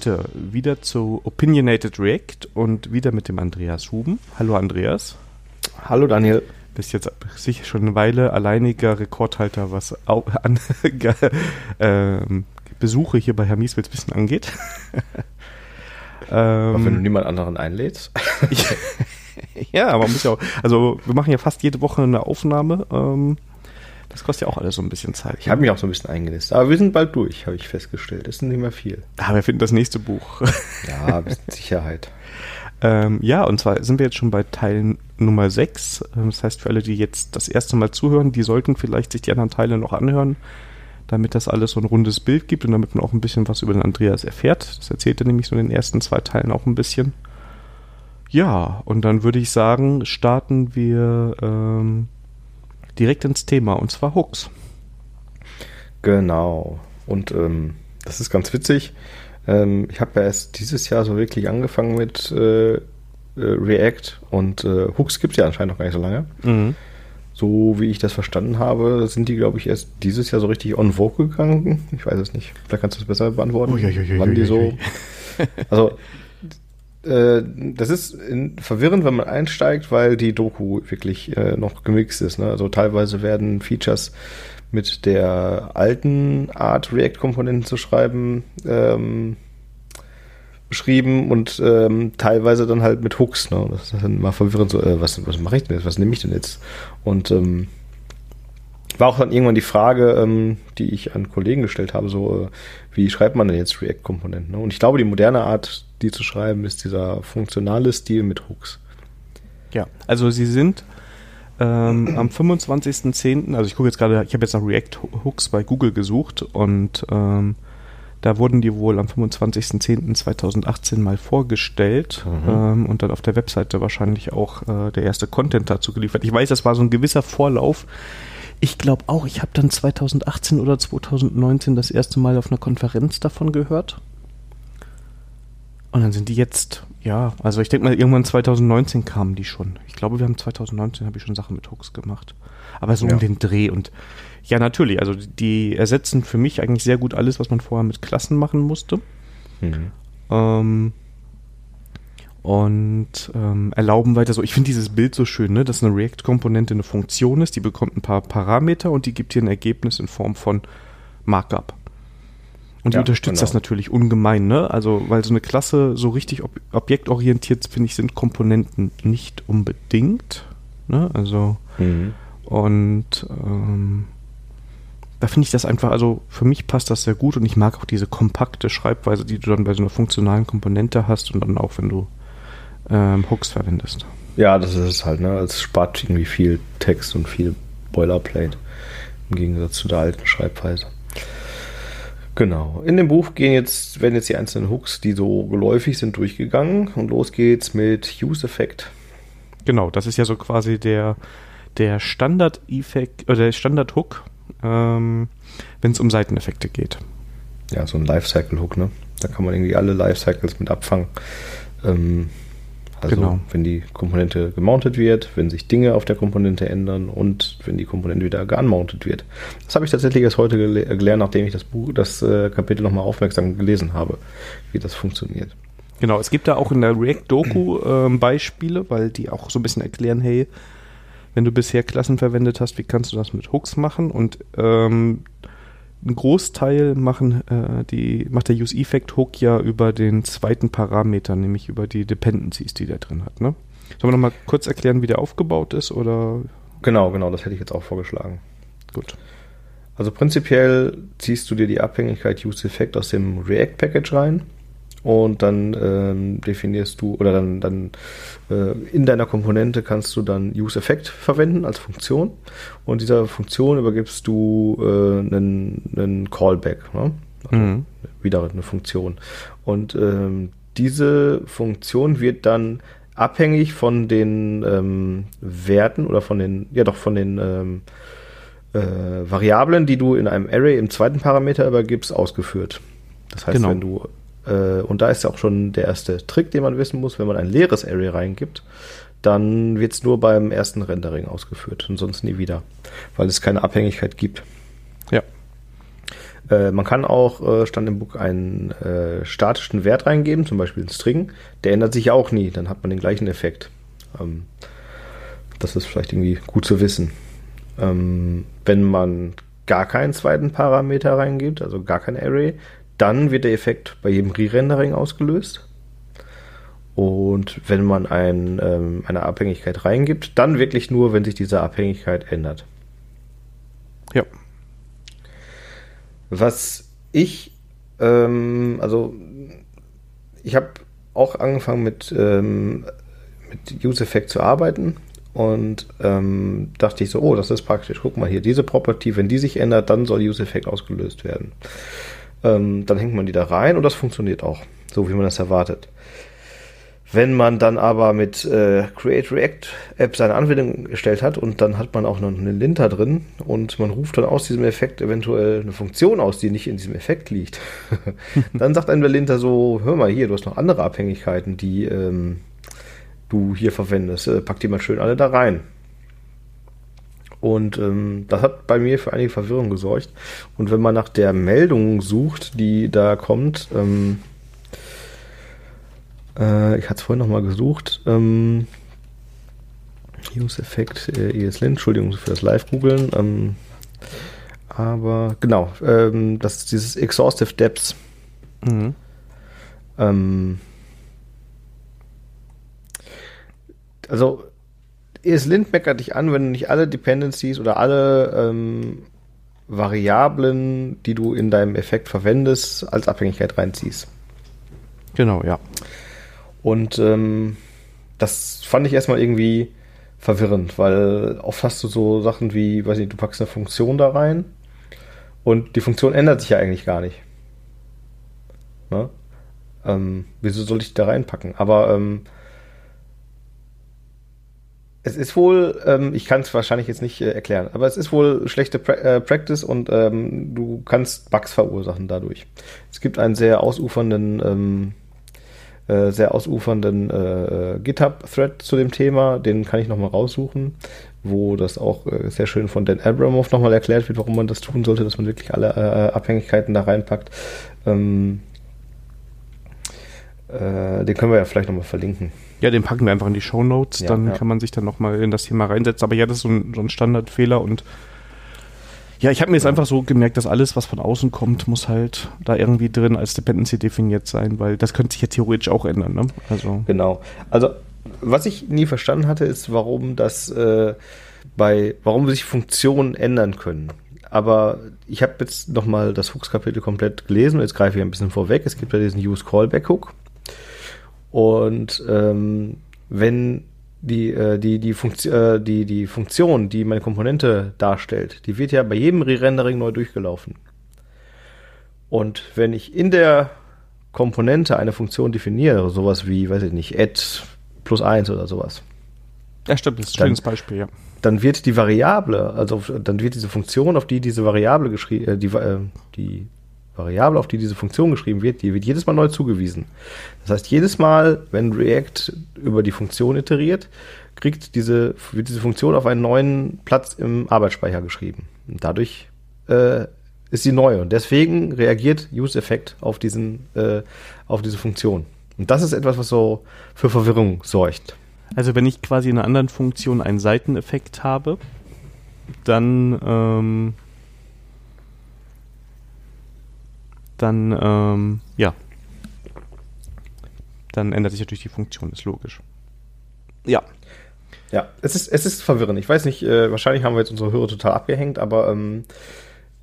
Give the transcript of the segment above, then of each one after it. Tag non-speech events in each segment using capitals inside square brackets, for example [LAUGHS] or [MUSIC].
Heute wieder zu Opinionated React und wieder mit dem Andreas Huben. Hallo Andreas. Hallo Daniel. Bist jetzt sicher schon eine Weile alleiniger Rekordhalter, was au [LAUGHS] an, [LAUGHS] äh, Besuche hier bei Herr Mieswitz ein bisschen angeht. [LAUGHS] ähm, wenn du niemand anderen einlädst. ja, aber man muss ja auch, also wir machen ja fast jede Woche eine Aufnahme. Ähm, das kostet ja auch alles so ein bisschen Zeit. Ich habe mich auch so ein bisschen eingelistet. Aber wir sind bald durch, habe ich festgestellt. Das ist nicht mehr viel. Aber wir finden das nächste Buch. Ja, mit [LAUGHS] Sicherheit. ähm, ja, und zwar sind wir jetzt schon bei Teil Nummer 6. Ähm, das heißt, für alle, die jetzt das erste Mal zuhören, die sollten vielleicht sich die anderen Teile noch anhören, damit das alles so ein rundes Bild gibt und damit man auch ein bisschen was über den Andreas erfährt. Das erzählt er nämlich so in den ersten zwei Teilen auch ein bisschen. Ja, und dann würde ich sagen, starten wir ähm, direkt ins Thema und zwar Hooks. Genau. Und ähm, das ist ganz witzig. Ähm, ich habe ja erst dieses Jahr so wirklich angefangen mit äh, äh, React und äh, Hooks gibt es ja anscheinend noch gar nicht so lange. Mhm. So wie ich das verstanden habe, sind die, glaube ich, erst dieses Jahr so richtig on vogue gegangen. Ich weiß es nicht. Vielleicht kannst du es besser beantworten. Uiuiui, wann die so. also äh, das ist verwirrend, wenn man einsteigt, weil die Doku wirklich äh, noch gemixt ist. Ne? Also teilweise werden Features mit der alten Art React-Komponenten zu schreiben ähm, beschrieben und ähm, teilweise dann halt mit Hooks. Ne? Das ist dann mal verwirrend so, äh, was, was mache ich denn jetzt, was nehme ich denn jetzt? Und ähm, war auch dann irgendwann die Frage, ähm, die ich an Kollegen gestellt habe, so, äh, wie schreibt man denn jetzt React-Komponenten? Ne? Und ich glaube, die moderne Art, die zu schreiben, ist dieser funktionale Stil mit Hooks. Ja, also sie sind ähm, am 25.10., also ich gucke jetzt gerade, ich habe jetzt nach React-Hooks bei Google gesucht und ähm, da wurden die wohl am 25.10.2018 mal vorgestellt mhm. ähm, und dann auf der Webseite wahrscheinlich auch äh, der erste Content dazu geliefert. Ich weiß, das war so ein gewisser Vorlauf, ich glaube auch, ich habe dann 2018 oder 2019 das erste Mal auf einer Konferenz davon gehört. Und dann sind die jetzt, ja, also ich denke mal, irgendwann 2019 kamen die schon. Ich glaube, wir haben 2019 habe ich schon Sachen mit Hooks gemacht. Aber so ja. um den Dreh und ja, natürlich, also die ersetzen für mich eigentlich sehr gut alles, was man vorher mit Klassen machen musste. Mhm. Ähm, und ähm, erlauben weiter so. Ich finde dieses Bild so schön, ne, dass eine React-Komponente eine Funktion ist, die bekommt ein paar Parameter und die gibt dir ein Ergebnis in Form von Markup. Und die ja, unterstützt genau. das natürlich ungemein, ne? Also, weil so eine Klasse so richtig ob objektorientiert, finde ich, sind Komponenten nicht unbedingt. Ne? Also, mhm. und ähm, da finde ich das einfach, also für mich passt das sehr gut und ich mag auch diese kompakte Schreibweise, die du dann bei so einer funktionalen Komponente hast und dann auch, wenn du ähm, Hooks verwendest. Ja, das ist es halt, ne? Es spart irgendwie viel Text und viel Boilerplate im Gegensatz zu der alten Schreibweise. Genau. In dem Buch gehen jetzt, werden jetzt die einzelnen Hooks, die so geläufig sind, durchgegangen und los geht's mit Use Effect. Genau, das ist ja so quasi der, der Standard-Effekt oder der Standard-Hook, ähm, wenn es um Seiteneffekte geht. Ja, so ein Lifecycle-Hook, ne? Da kann man irgendwie alle Lifecycles mit abfangen. Ähm, also genau. wenn die Komponente gemountet wird, wenn sich Dinge auf der Komponente ändern und wenn die Komponente wieder geunmountet wird. Das habe ich tatsächlich erst heute gele gelernt, nachdem ich das Buch, das äh, Kapitel nochmal aufmerksam gelesen habe, wie das funktioniert. Genau, es gibt da auch in der React-Doku äh, Beispiele, weil die auch so ein bisschen erklären, hey, wenn du bisher Klassen verwendet hast, wie kannst du das mit Hooks machen? Und ähm, ein Großteil machen äh, die, macht der Use-Effect-Hook ja über den zweiten Parameter, nämlich über die Dependencies, die der drin hat. Ne? Sollen wir nochmal kurz erklären, wie der aufgebaut ist? Oder? Genau, genau, das hätte ich jetzt auch vorgeschlagen. Gut. Also prinzipiell ziehst du dir die Abhängigkeit Use-Effect aus dem React-Package rein und dann ähm, definierst du oder dann, dann äh, in deiner Komponente kannst du dann UseEffect verwenden als Funktion und dieser Funktion übergibst du äh, einen, einen Callback, ne? also mhm. wieder eine Funktion und ähm, diese Funktion wird dann abhängig von den ähm, Werten oder von den, ja doch von den ähm, äh, Variablen, die du in einem Array im zweiten Parameter übergibst, ausgeführt. Das heißt, genau. wenn du, äh, und da ist ja auch schon der erste Trick, den man wissen muss, wenn man ein leeres Array reingibt, dann wird es nur beim ersten Rendering ausgeführt und sonst nie wieder, weil es keine Abhängigkeit gibt. Ja. Äh, man kann auch, äh, stand im Book, einen äh, statischen Wert reingeben, zum Beispiel einen String. Der ändert sich auch nie, dann hat man den gleichen Effekt. Ähm, das ist vielleicht irgendwie gut zu wissen. Ähm, wenn man gar keinen zweiten Parameter reingibt, also gar kein Array, dann wird der Effekt bei jedem Re-Rendering ausgelöst. Und wenn man ein, ähm, eine Abhängigkeit reingibt, dann wirklich nur, wenn sich diese Abhängigkeit ändert. Ja. Was ich, ähm, also ich habe auch angefangen mit, ähm, mit Use Effect zu arbeiten und ähm, dachte ich so, oh, das ist praktisch. Guck mal hier, diese Property, wenn die sich ändert, dann soll Use Effect ausgelöst werden. Ähm, dann hängt man die da rein und das funktioniert auch, so wie man das erwartet. Wenn man dann aber mit äh, Create React App seine Anwendung gestellt hat und dann hat man auch noch eine Linter drin und man ruft dann aus diesem Effekt eventuell eine Funktion aus, die nicht in diesem Effekt liegt, [LAUGHS] dann sagt einem der Linter so, hör mal hier, du hast noch andere Abhängigkeiten, die ähm, du hier verwendest, äh, pack die mal schön alle da rein. Und ähm, das hat bei mir für einige Verwirrung gesorgt. Und wenn man nach der Meldung sucht, die da kommt, ähm, äh, ich hatte es vorhin nochmal gesucht. Ähm, Use-Effekt äh, ESLint, Entschuldigung für das Live-Googeln. Ähm, aber genau, ähm, das ist dieses Exhaustive Depths. Mhm. Ähm, also ESLint meckert dich an, wenn du nicht alle Dependencies oder alle ähm, Variablen, die du in deinem Effekt verwendest, als Abhängigkeit reinziehst. Genau, ja. Und ähm, das fand ich erstmal irgendwie verwirrend, weil oft hast du so Sachen wie, weiß nicht, du packst eine Funktion da rein und die Funktion ändert sich ja eigentlich gar nicht. Ne? Ähm, wieso soll ich die da reinpacken? Aber ähm, es ist wohl, ähm, ich kann es wahrscheinlich jetzt nicht äh, erklären, aber es ist wohl schlechte pra äh, Practice und ähm, du kannst Bugs verursachen dadurch. Es gibt einen sehr ausufernden ähm, äh, sehr ausufernden äh, GitHub-Thread zu dem Thema. Den kann ich nochmal raussuchen, wo das auch äh, sehr schön von Dan Abramov nochmal erklärt wird, warum man das tun sollte, dass man wirklich alle äh, Abhängigkeiten da reinpackt. Ähm, äh, den können wir ja vielleicht nochmal verlinken. Ja, den packen wir einfach in die Show Notes, ja, dann ja. kann man sich dann nochmal in das Thema reinsetzen. Aber ja, das ist so ein, so ein Standardfehler und ja, ich habe mir jetzt einfach so gemerkt, dass alles, was von außen kommt, muss halt da irgendwie drin als Dependency definiert sein, weil das könnte sich ja theoretisch auch ändern. Ne? Also. Genau. Also, was ich nie verstanden hatte, ist, warum das äh, bei, warum sich Funktionen ändern können. Aber ich habe jetzt nochmal das Hooks-Kapitel komplett gelesen und jetzt greife ich ein bisschen vorweg. Es gibt ja diesen Use Callback Hook. Und ähm, wenn die, äh, die, die, Funktion, äh, die, die Funktion, die meine Komponente darstellt, die wird ja bei jedem Re-Rendering neu durchgelaufen. Und wenn ich in der Komponente eine Funktion definiere, sowas wie, weiß ich nicht, add plus eins oder sowas. Ja, stimmt, das ist ein schönes Beispiel, ja. Dann wird die Variable, also dann wird diese Funktion, auf die diese Variable geschrieben, äh, die, äh, die Variable, auf die diese Funktion geschrieben wird, die wird jedes Mal neu zugewiesen. Das heißt, jedes Mal, wenn React über die Funktion iteriert, kriegt diese, wird diese Funktion auf einen neuen Platz im Arbeitsspeicher geschrieben. Und dadurch äh, ist sie neu und deswegen reagiert UseEffect auf diesen, äh, auf diese Funktion. Und das ist etwas, was so für Verwirrung sorgt. Also wenn ich quasi in einer anderen Funktion einen Seiteneffekt habe, dann ähm, dann, ähm, ja, dann ändert sich natürlich die Funktion, ist logisch. Ja. Ja, es ist, es ist verwirrend. Ich weiß nicht, äh, wahrscheinlich haben wir jetzt unsere Hörer total abgehängt, aber ähm,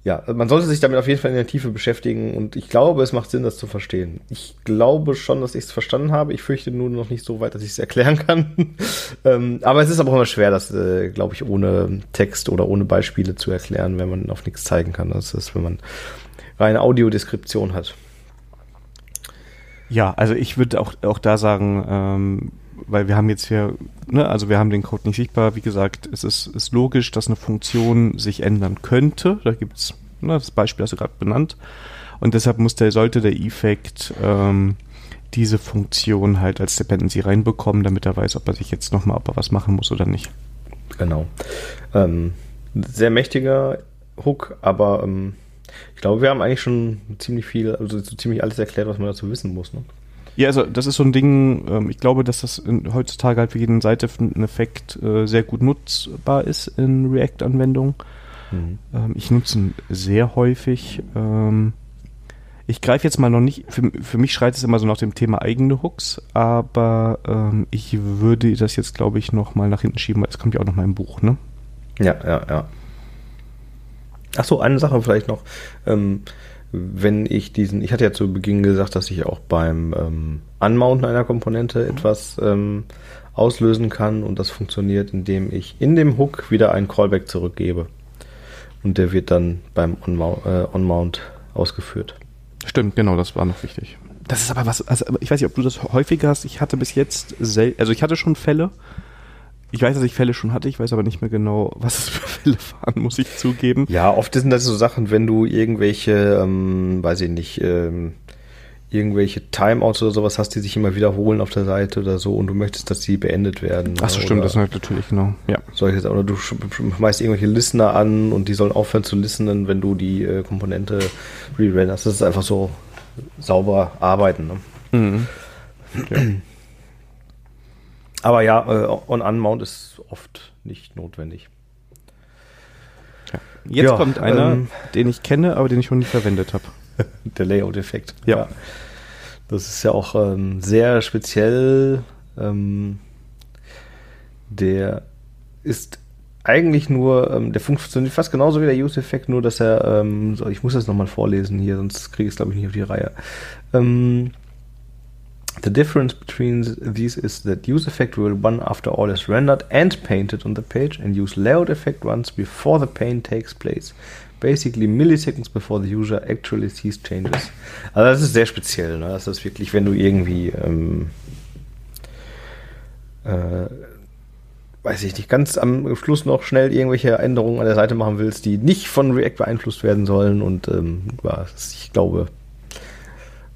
ja, man sollte sich damit auf jeden Fall in der Tiefe beschäftigen und ich glaube, es macht Sinn, das zu verstehen. Ich glaube schon, dass ich es verstanden habe. Ich fürchte nur noch nicht so weit, dass ich es erklären kann. [LAUGHS] ähm, aber es ist aber auch immer schwer, das, äh, glaube ich, ohne Text oder ohne Beispiele zu erklären, wenn man auf nichts zeigen kann. Das ist, wenn man reine Audiodeskription hat. Ja, also ich würde auch, auch da sagen, ähm, weil wir haben jetzt hier, ne, also wir haben den Code nicht sichtbar. Wie gesagt, es ist, ist logisch, dass eine Funktion sich ändern könnte. Da gibt's ne, das Beispiel hast du gerade benannt. Und deshalb muss der, sollte der Effekt ähm, diese Funktion halt als Dependency reinbekommen, damit er weiß, ob er sich jetzt nochmal, ob er was machen muss oder nicht. Genau. Ähm, sehr mächtiger Hook, aber ähm, ich glaube, wir haben eigentlich schon ziemlich viel, also so ziemlich alles erklärt, was man dazu wissen muss. Ne? Ja, also das ist so ein Ding, ähm, ich glaube, dass das in, heutzutage halt für jeden Seite-Effekt äh, sehr gut nutzbar ist in React-Anwendungen. Mhm. Ähm, ich nutze ihn sehr häufig. Ähm, ich greife jetzt mal noch nicht, für, für mich schreit es immer so nach dem Thema eigene Hooks, aber ähm, ich würde das jetzt, glaube ich, noch mal nach hinten schieben, weil es kommt ja auch noch mal im Buch, ne? Ja, ja, ja. Ach so, eine Sache vielleicht noch. Ähm, wenn ich diesen, ich hatte ja zu Beginn gesagt, dass ich auch beim ähm, Anmounten einer Komponente etwas ähm, auslösen kann und das funktioniert, indem ich in dem Hook wieder einen Callback zurückgebe. Und der wird dann beim Onmount, äh, On ausgeführt. Stimmt, genau, das war noch wichtig. Das ist aber was, also ich weiß nicht, ob du das häufiger hast. Ich hatte bis jetzt, sel also ich hatte schon Fälle, ich weiß, dass ich Fälle schon hatte, ich weiß aber nicht mehr genau, was es für Fälle waren, muss ich zugeben. Ja, oft sind das so Sachen, wenn du irgendwelche, ähm, weiß ich nicht, ähm, irgendwelche Timeouts oder sowas hast, die sich immer wiederholen auf der Seite oder so und du möchtest, dass die beendet werden. Ach so, stimmt, das ist natürlich, genau. Ja. Solche, oder du schmeißt irgendwelche Listener an und die sollen aufhören zu listenen, wenn du die äh, Komponente re-renderst. Das ist einfach so sauber arbeiten. Ne? Mhm. Ja. [CLEARS THROAT] Aber ja, äh, On-Unmount ist oft nicht notwendig. Ja. Jetzt ja, kommt einer, ähm, den ich kenne, aber den ich noch nie verwendet habe. [LAUGHS] Der Layout-Effekt. Ja. ja. Das ist ja auch ähm, sehr speziell. Ähm, der ist eigentlich nur, ähm, der funktioniert fast genauso wie der Use-Effekt, nur dass er, ähm, so, ich muss das nochmal vorlesen hier, sonst kriege ich es glaube ich nicht auf die Reihe. Ähm, The difference between these is that use effect will run after all is rendered and painted on the page and use layout effect runs before the paint takes place. Basically milliseconds before the user actually sees changes. Also das ist sehr speziell. Ne? Das ist wirklich, wenn du irgendwie ähm, äh, weiß ich nicht, ganz am Schluss noch schnell irgendwelche Änderungen an der Seite machen willst, die nicht von React beeinflusst werden sollen und ähm, ich glaube,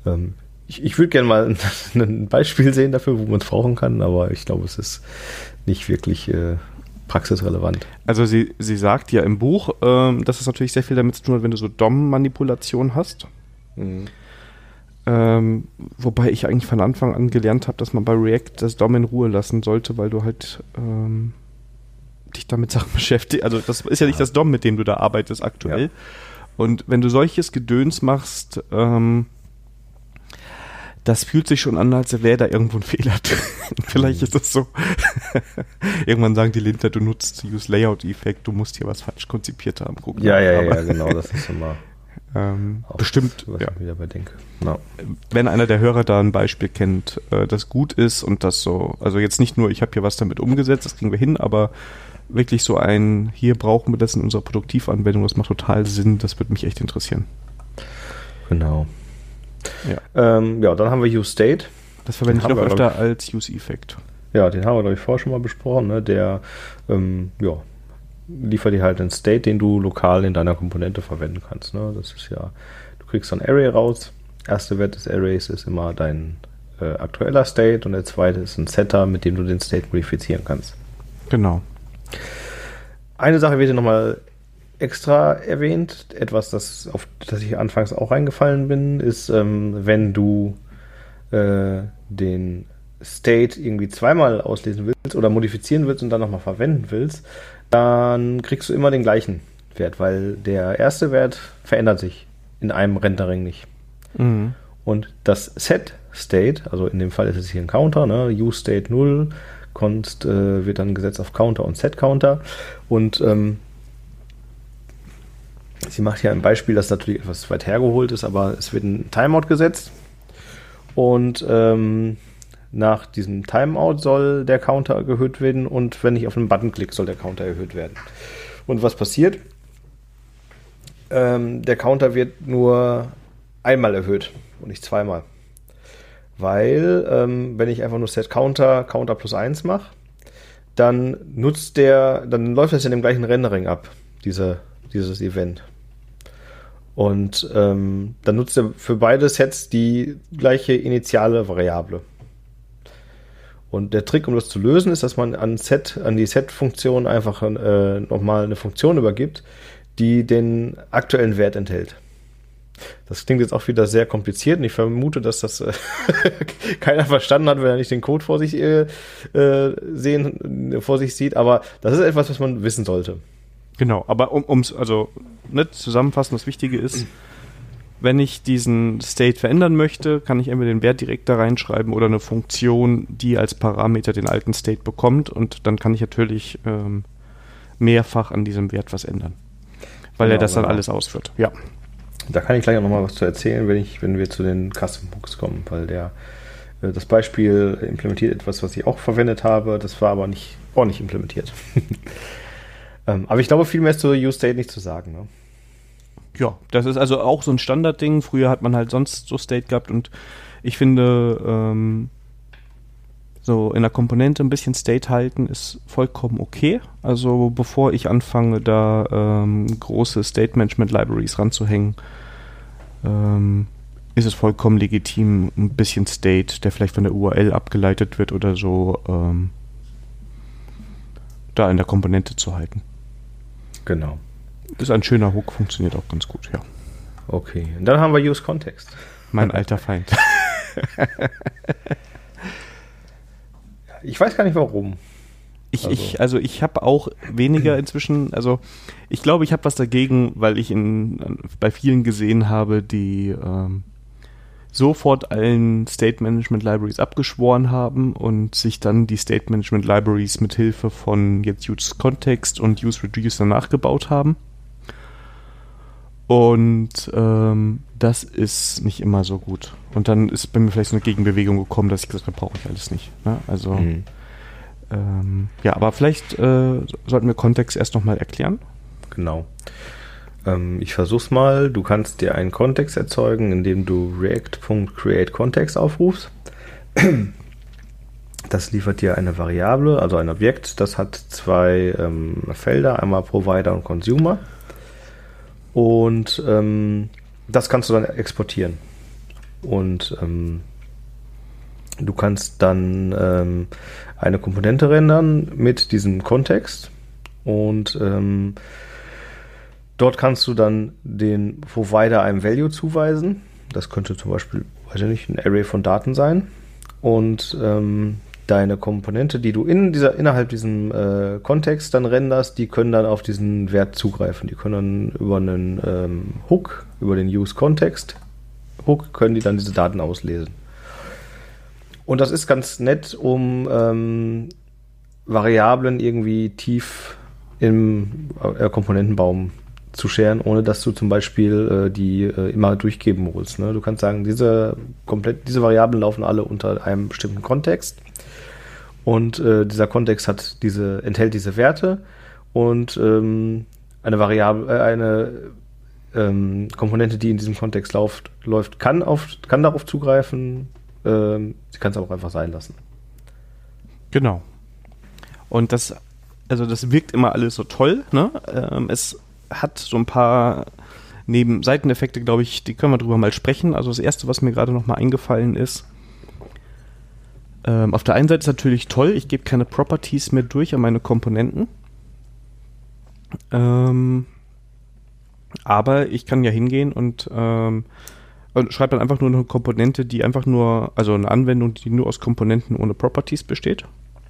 ähm, ich, ich würde gerne mal [LAUGHS] ein, Beispiel sehen dafür, wo man es brauchen kann, aber ich glaube, es ist nicht wirklich äh, praxisrelevant. Also sie, sie sagt ja im Buch, ähm, dass es natürlich sehr viel damit zu tun hat, wenn du so DOM-Manipulation hast. Mhm. Ähm, wobei ich eigentlich von Anfang an gelernt habe, dass man bei React das DOM in Ruhe lassen sollte, weil du halt ähm, dich damit Sachen [LAUGHS] beschäftigst. Also das ist ja, ja, nicht das DOM, mit dem du da arbeitest aktuell. Ja. Und wenn du solches Gedöns machst, ähm, das fühlt sich schon an, als wäre da irgendwo ein Fehler drin. [LAUGHS] Vielleicht ist das so. [LAUGHS] Irgendwann sagen die Linter, du nutzt Use Layout Effekt, du musst hier was falsch konzipiert haben. Guck ja, ja, ja, genau, das ist immer. [LAUGHS] Ähm, bestimmt, was ja. ich wieder bei denke. No. Wenn einer der Hörer da ein Beispiel kennt, äh, das gut ist und das so, also jetzt nicht nur, ich habe hier was damit umgesetzt, das kriegen wir hin, aber wirklich so ein, hier brauchen wir das in unserer Produktivanwendung, das macht total Sinn, das würde mich echt interessieren. Genau. Ja, ähm, ja dann haben wir Use State. Das verwende ich noch öfter als Use Effect. Ja, den haben wir, glaube ich, vorher schon mal besprochen. Ne? Der ähm, ja, liefert dir halt einen State, den du lokal in deiner Komponente verwenden kannst. Ne? Das ist ja, du kriegst so ein Array raus. Erster Wert des Arrays ist immer dein äh, aktueller State und der zweite ist ein Setter, mit dem du den State modifizieren kannst. Genau. Eine Sache wird dir nochmal extra erwähnt. Etwas, das auf das ich anfangs auch reingefallen bin, ist, ähm, wenn du äh, den State irgendwie zweimal auslesen willst oder modifizieren willst und dann nochmal verwenden willst, dann kriegst du immer den gleichen Wert, weil der erste Wert verändert sich in einem Rendering nicht. Mhm. Und das Set State, also in dem Fall ist es hier ein Counter, ne? Use State 0, Const äh, wird dann gesetzt auf Counter und Set Counter. Und ähm, Sie macht ja ein Beispiel, das natürlich etwas weit hergeholt ist, aber es wird ein Timeout gesetzt und ähm, nach diesem Timeout soll der Counter erhöht werden und wenn ich auf einen Button klicke, soll der Counter erhöht werden. Und was passiert? Ähm, der Counter wird nur einmal erhöht und nicht zweimal. Weil, ähm, wenn ich einfach nur Set Counter, Counter plus 1 mache, dann nutzt der, dann läuft das in dem gleichen Rendering ab, diese, dieses Event. Und ähm, dann nutzt er für beide Sets die gleiche initiale Variable. Und der Trick, um das zu lösen, ist, dass man an Set, an die Set-Funktion einfach äh, nochmal eine Funktion übergibt, die den aktuellen Wert enthält. Das klingt jetzt auch wieder sehr kompliziert und ich vermute, dass das äh, [LAUGHS] keiner verstanden hat, wenn er nicht den Code vor sich äh, äh, sehen, vor sich sieht, aber das ist etwas, was man wissen sollte. Genau, aber um ums, also ne, zusammenfassen, das Wichtige ist, wenn ich diesen State verändern möchte, kann ich entweder den Wert direkt da reinschreiben oder eine Funktion, die als Parameter den alten State bekommt und dann kann ich natürlich ähm, mehrfach an diesem Wert was ändern. Weil genau, er das dann alles ausführt. Ja. Da kann ich gleich noch mal was zu erzählen, wenn, ich, wenn wir zu den Custom Hooks kommen, weil der äh, das Beispiel implementiert etwas, was ich auch verwendet habe, das war aber nicht ordentlich implementiert. [LAUGHS] ähm, aber ich glaube, viel mehr ist zu Use-State nicht zu sagen. Ne? Ja, das ist also auch so ein Standardding. Früher hat man halt sonst so State gehabt und ich finde, ähm, so in der Komponente ein bisschen State halten ist vollkommen okay. Also bevor ich anfange, da ähm, große State Management Libraries ranzuhängen, ähm, ist es vollkommen legitim, ein bisschen State, der vielleicht von der URL abgeleitet wird oder so, ähm, da in der Komponente zu halten. Genau. Ist ein schöner Hook, funktioniert auch ganz gut, ja. Okay, und dann haben wir Use Context. Mein alter Feind. [LAUGHS] ich weiß gar nicht warum. Ich, also. ich, also ich habe auch weniger inzwischen, also ich glaube, ich habe was dagegen, weil ich in, bei vielen gesehen habe, die ähm, sofort allen State Management Libraries abgeschworen haben und sich dann die State Management Libraries mit Hilfe von jetzt Use Context und Use Reducer nachgebaut haben. Und ähm, das ist nicht immer so gut. Und dann ist bei mir vielleicht so eine Gegenbewegung gekommen, dass ich gesagt habe, brauche ich alles nicht. Ne? Also mhm. ähm, ja, aber vielleicht äh, sollten wir Kontext erst nochmal erklären. Genau. Ähm, ich versuch's mal. Du kannst dir einen Kontext erzeugen, indem du react.createContext aufrufst. Das liefert dir eine Variable, also ein Objekt, das hat zwei ähm, Felder, einmal Provider und Consumer. Und ähm, das kannst du dann exportieren. Und ähm, du kannst dann ähm, eine Komponente rendern mit diesem Kontext. Und ähm, dort kannst du dann den Provider einem Value zuweisen. Das könnte zum Beispiel, weiß ich nicht, ein Array von Daten sein. Und ähm, deine Komponente, die du in dieser, innerhalb diesem äh, Kontext dann renderst, die können dann auf diesen Wert zugreifen. Die können dann über einen ähm, Hook, über den Use Context Hook, können die dann diese Daten auslesen. Und das ist ganz nett, um ähm, Variablen irgendwie tief im äh, Komponentenbaum zu scheren, ohne dass du zum Beispiel äh, die äh, immer durchgeben musst. Ne? Du kannst sagen, diese komplett, diese Variablen laufen alle unter einem bestimmten Kontext und äh, dieser Kontext hat diese, enthält diese Werte und ähm, eine Variable, äh, eine ähm, Komponente, die in diesem Kontext läuft, läuft kann, auf, kann darauf zugreifen. Ähm, sie kann es auch einfach sein lassen. Genau. Und das, also das wirkt immer alles so toll. Ne? Ähm, es hat so ein paar neben Seiteneffekte, glaube ich, die können wir drüber mal sprechen. Also das erste, was mir gerade noch mal eingefallen ist, ähm, auf der einen Seite ist natürlich toll, ich gebe keine Properties mehr durch an meine Komponenten. Ähm, aber ich kann ja hingehen und, ähm, und schreibe dann einfach nur eine Komponente, die einfach nur, also eine Anwendung, die nur aus Komponenten ohne Properties besteht,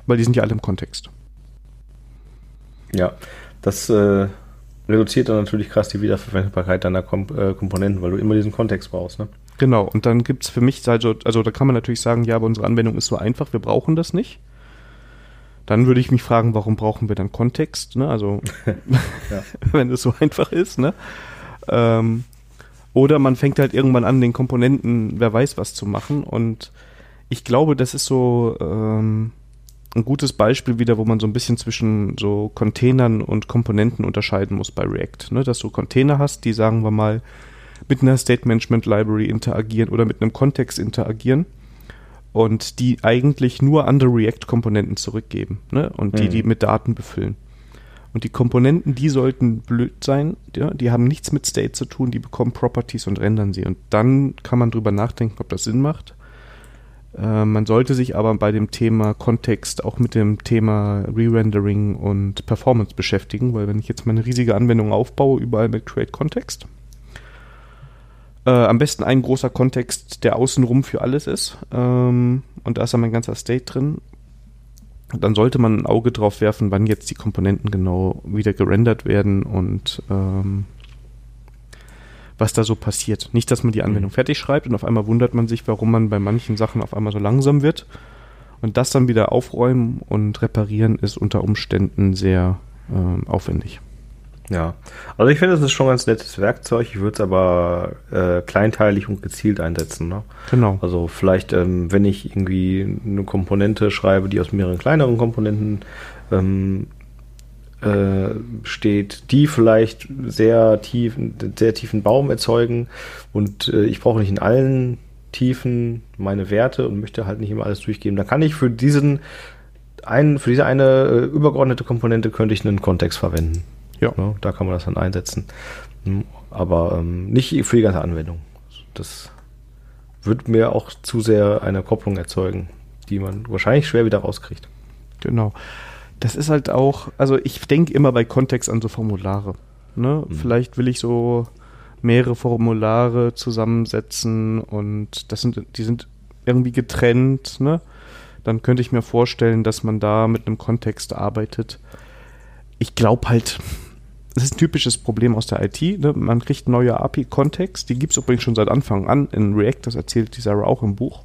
weil die sind ja alle im Kontext. Ja, das äh, reduziert dann natürlich krass die Wiederverwendbarkeit deiner Komp äh, Komponenten, weil du immer diesen Kontext brauchst, ne? Genau, und dann gibt es für mich, also, also da kann man natürlich sagen, ja, aber unsere Anwendung ist so einfach, wir brauchen das nicht. Dann würde ich mich fragen, warum brauchen wir dann Kontext, ne? Also, [LAUGHS] [LAUGHS] wenn es so einfach ist, ne? Ähm, oder man fängt halt irgendwann an, den Komponenten, wer weiß was zu machen. Und ich glaube, das ist so ähm, ein gutes Beispiel wieder, wo man so ein bisschen zwischen so Containern und Komponenten unterscheiden muss bei React. Ne? Dass du Container hast, die sagen wir mal, mit einer State Management Library interagieren oder mit einem Kontext interagieren. und die eigentlich nur andere React-Komponenten zurückgeben ne? und die Mhm. die mit Daten befüllen. Und die Komponenten, die sollten blöd sein, ja? die haben nichts mit State zu tun, die bekommen Properties und rendern sie. Und dann kann man drüber nachdenken, ob das Sinn macht. Äh, man sollte sich aber bei dem Thema Kontext auch mit dem Thema Re-Rendering und Performance beschäftigen, weil wenn ich jetzt meine riesige Anwendung aufbaue, überall mit Create Context, äh, am besten ein großer Kontext, der außenrum für alles ist. Ähm, und da ist dann mein ganzer State drin. Dann sollte man ein Auge drauf werfen, wann jetzt die Komponenten genau wieder gerendert werden und ähm, was da so passiert. Nicht, dass man die Anwendung Mhm. fertig schreibt und auf einmal wundert man sich, warum man bei manchen Sachen auf einmal so langsam wird. Und das dann wieder aufräumen und reparieren ist unter Umständen sehr ähm, aufwendig. Ja, also ich finde, es ist schon ein ganz nettes Werkzeug. Ich würde es aber äh, kleinteilig und gezielt einsetzen. Ne? Genau. Also vielleicht, ähm, wenn ich irgendwie eine Komponente schreibe, die aus mehreren kleineren Komponenten ähm, äh, steht, die vielleicht sehr tief, einen sehr tiefen Baum erzeugen und äh, ich brauche nicht in allen Tiefen meine Werte und möchte halt nicht immer alles durchgeben. Dann kann ich für diesen einen, für diese eine äh, übergeordnete Komponente könnte ich einen Kontext verwenden. Ja. Ne, da kann man das dann einsetzen. Hm, Aber ähm, nicht für die ganze Anwendung. Das wird mir auch zu sehr eine Kopplung erzeugen, die man wahrscheinlich schwer wieder rauskriegt. Genau. Das ist halt auch, also ich denke immer bei Kontext an so Formulare. Ne? Mhm. Vielleicht will ich so mehrere Formulare zusammensetzen und das sind, die sind irgendwie getrennt, ne? Dann könnte ich mir vorstellen, dass man da mit einem Kontext arbeitet. Ich glaube halt, das ist ein typisches Problem aus der IT. Ne? Man kriegt neue API-Kontext, die gibt es übrigens schon seit Anfang an in React, das erzählt die Sarah auch im Buch.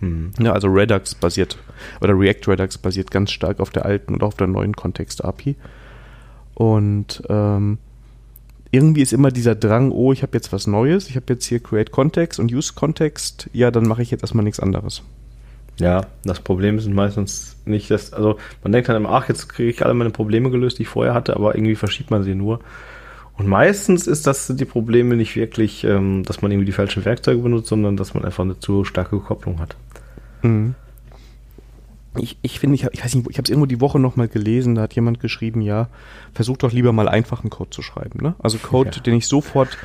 Hm. Ja, also Redux basiert, oder React Redux basiert ganz stark auf der alten und auf der neuen Kontext-API. Und ähm, irgendwie ist immer dieser Drang, oh, ich habe jetzt was Neues, ich habe jetzt hier Create Context und Use Context, ja, dann mache ich jetzt erstmal nichts anderes. Ja, das Problem sind meistens nicht das, also man denkt dann immer, ach, jetzt kriege ich alle meine Probleme gelöst, die ich vorher hatte, aber irgendwie verschiebt man sie nur. Und meistens ist das die Probleme nicht wirklich, ähm, dass man irgendwie die falschen Werkzeuge benutzt, sondern dass man einfach eine zu starke Kopplung hat. Mhm. Ich, ich finde, ich, ich weiß nicht, ich habe es irgendwo die Woche nochmal gelesen, da hat jemand geschrieben, ja, versuch doch lieber mal einfachen Code zu schreiben. Ne? Also Code, Ja. den ich sofort,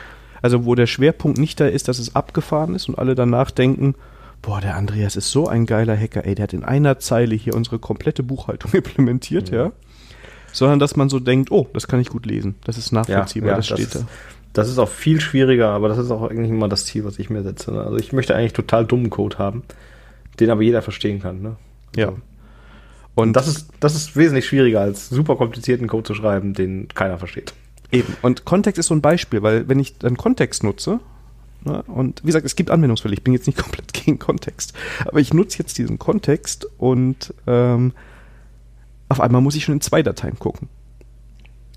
also wo der Schwerpunkt nicht da ist, dass es abgefahren ist und alle danach denken, boah, der Andreas ist so ein geiler Hacker, ey, der hat in einer Zeile hier unsere komplette Buchhaltung [LAUGHS] implementiert, ja. Ja. Sondern dass man so denkt, oh, das kann ich gut lesen, das ist nachvollziehbar, ja, das das steht ist- da. Das ist auch viel schwieriger, aber das ist auch eigentlich immer das Ziel, was ich mir setze. Ne? Also ich möchte eigentlich total dummen Code haben, den aber jeder verstehen kann. Ne? Ja. Also, und das ist, das ist wesentlich schwieriger, als super komplizierten Code zu schreiben, den keiner versteht. Eben. Und Kontext ist so ein Beispiel, weil wenn ich dann Kontext nutze, ne, und wie gesagt, es gibt Anwendungsfälle, ich bin jetzt nicht [LAUGHS] komplett gegen Kontext, aber ich nutze jetzt diesen Kontext und ähm, auf einmal muss ich schon in zwei Dateien gucken.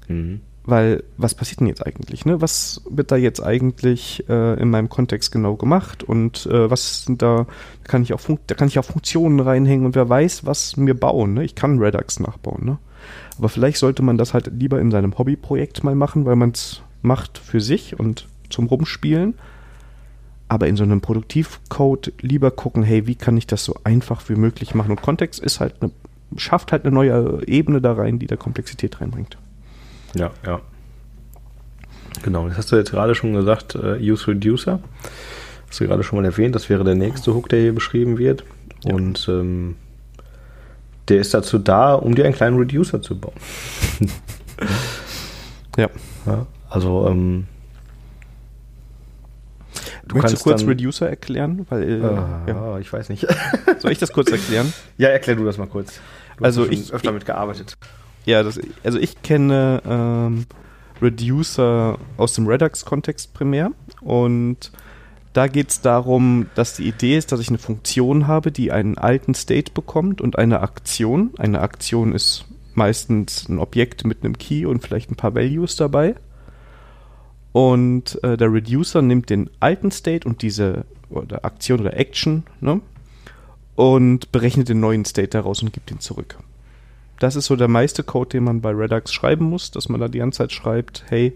Mhm. Weil, was passiert denn jetzt eigentlich? Ne? Was wird da jetzt eigentlich äh, in meinem Kontext genau gemacht? Und äh, was sind da, kann ich auch da kann ich auch Funktionen reinhängen und wer weiß, was mir bauen. Ne? Ich kann Redux nachbauen. Ne? Aber vielleicht sollte man das halt lieber in seinem Hobbyprojekt mal machen, weil man es macht für sich und zum Rumspielen. Aber in so einem Produktivcode lieber gucken, hey, wie kann ich das so einfach wie möglich machen? Und Kontext ist halt eine, schafft halt eine neue Ebene da rein, die da Komplexität reinbringt. Ja, ja. Genau, das hast du jetzt gerade schon gesagt, äh, Use Reducer. Hast du gerade schon mal erwähnt, das wäre der nächste Hook, der hier beschrieben wird. Ja. Und ähm, der ist dazu da, um dir einen kleinen Reducer zu bauen. [LAUGHS] Ja. Ja, also ähm, Du Möchtest kannst du kurz dann- Reducer erklären? Weil, äh, äh, ja. ich weiß nicht. Soll ich das kurz erklären? [LAUGHS] ja, erklär du das mal kurz. Du Also hast ja ich- öfter ich- mitgearbeitet. Ja, das, also ich kenne ähm, Reducer aus dem Redux-Kontext primär und da geht es darum, dass die Idee ist, dass ich eine Funktion habe, die einen alten State bekommt und eine Aktion. Eine Aktion ist meistens ein Objekt mit einem Key und vielleicht ein paar Values dabei. Und äh, der Reducer nimmt den alten State und diese oder Aktion oder Action ne, und berechnet den neuen State daraus und gibt ihn zurück. Das ist so der meiste Code, den man bei Redux schreiben muss, dass man da die ganze Zeit schreibt, hey,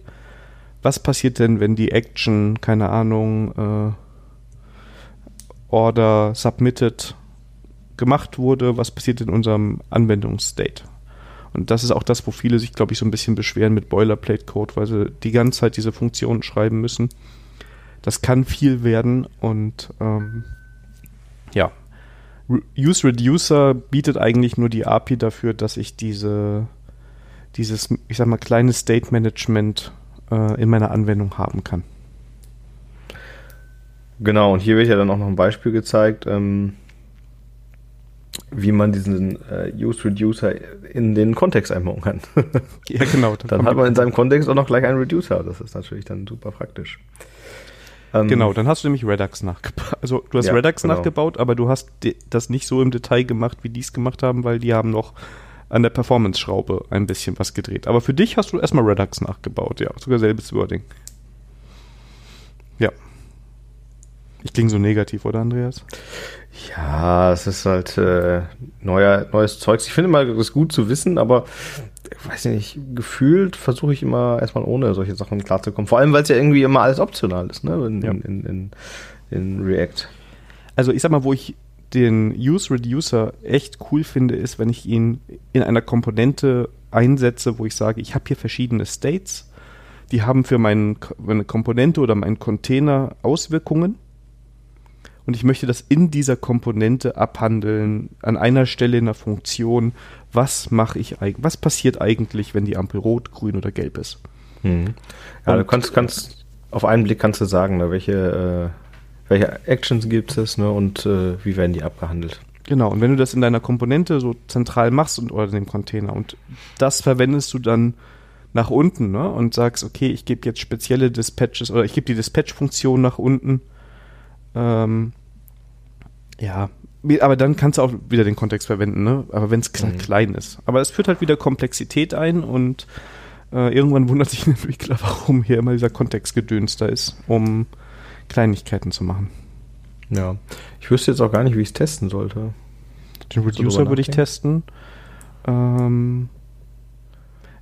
was passiert denn, wenn die Action, keine Ahnung, äh, Order submitted gemacht wurde, was passiert in unserem Anwendungsstate. Und das ist auch das, wo viele sich, glaube ich, so ein bisschen beschweren mit Boilerplate-Code, weil sie die ganze Zeit diese Funktionen schreiben müssen. Das kann viel werden und ähm, ja. Use Reducer bietet eigentlich nur die API dafür, dass ich diese, dieses, ich sag mal, kleine State Management äh, in meiner Anwendung haben kann. Genau, und hier wird ja dann auch noch ein Beispiel gezeigt, ähm, wie man diesen äh, Use Reducer in den Kontext einbauen kann. ja, genau. [LAUGHS] Dann hat man in seinem Kontext auch noch gleich einen Reducer. Das ist natürlich dann super praktisch. Ähm, genau, dann hast du nämlich Redux nachgebaut. Also du hast ja, Redux genau. nachgebaut, aber du hast das nicht so im Detail gemacht, wie die es gemacht haben, weil die haben noch an der Performance-Schraube ein bisschen was gedreht. Aber für dich hast du erstmal Redux nachgebaut, ja. Sogar selbes Wording. Ja. Ich klinge so negativ, oder Andreas? Ja, es ist halt äh, neuer, neues Zeugs. Ich finde mal, das ist gut zu wissen, aber weiß nicht, gefühlt versuche ich immer erstmal ohne solche Sachen klarzukommen. Vor allem, weil es ja irgendwie immer alles optional ist, ne? In, ja. in, in, in, in React. Also ich sag mal, wo ich den Use Reducer echt cool finde, ist, wenn ich ihn in einer Komponente einsetze, wo ich sage, ich habe hier verschiedene States, die haben für meinen, meine Komponente oder meinen Container Auswirkungen und ich möchte das in dieser Komponente abhandeln, an einer Stelle in der Funktion, was mache ich eigentlich, was passiert eigentlich, wenn die Ampel rot, grün oder gelb ist. Mhm. Ja, und, du kannst, kannst auf einen Blick kannst du sagen, ne, welche, äh, welche Actions gibt es ne, und äh, wie werden die abgehandelt. Genau, und wenn du das in deiner Komponente so zentral machst und oder in dem Container und das verwendest du dann nach unten ne, und sagst, okay, ich gebe jetzt spezielle Dispatches oder ich gebe die Dispatch-Funktion nach unten ähm, ja, aber dann kannst du auch wieder den Kontext verwenden, ne? Aber wenn es mhm. klein ist. Aber es führt halt wieder Komplexität ein und äh, irgendwann wundert sich [LAUGHS] ein Entwickler, warum hier immer dieser Kontextgedöns da ist, um Kleinigkeiten zu machen. Ja. Ich wüsste jetzt auch gar nicht, wie ich es testen sollte. Den Reducer würde ich testen. Ähm,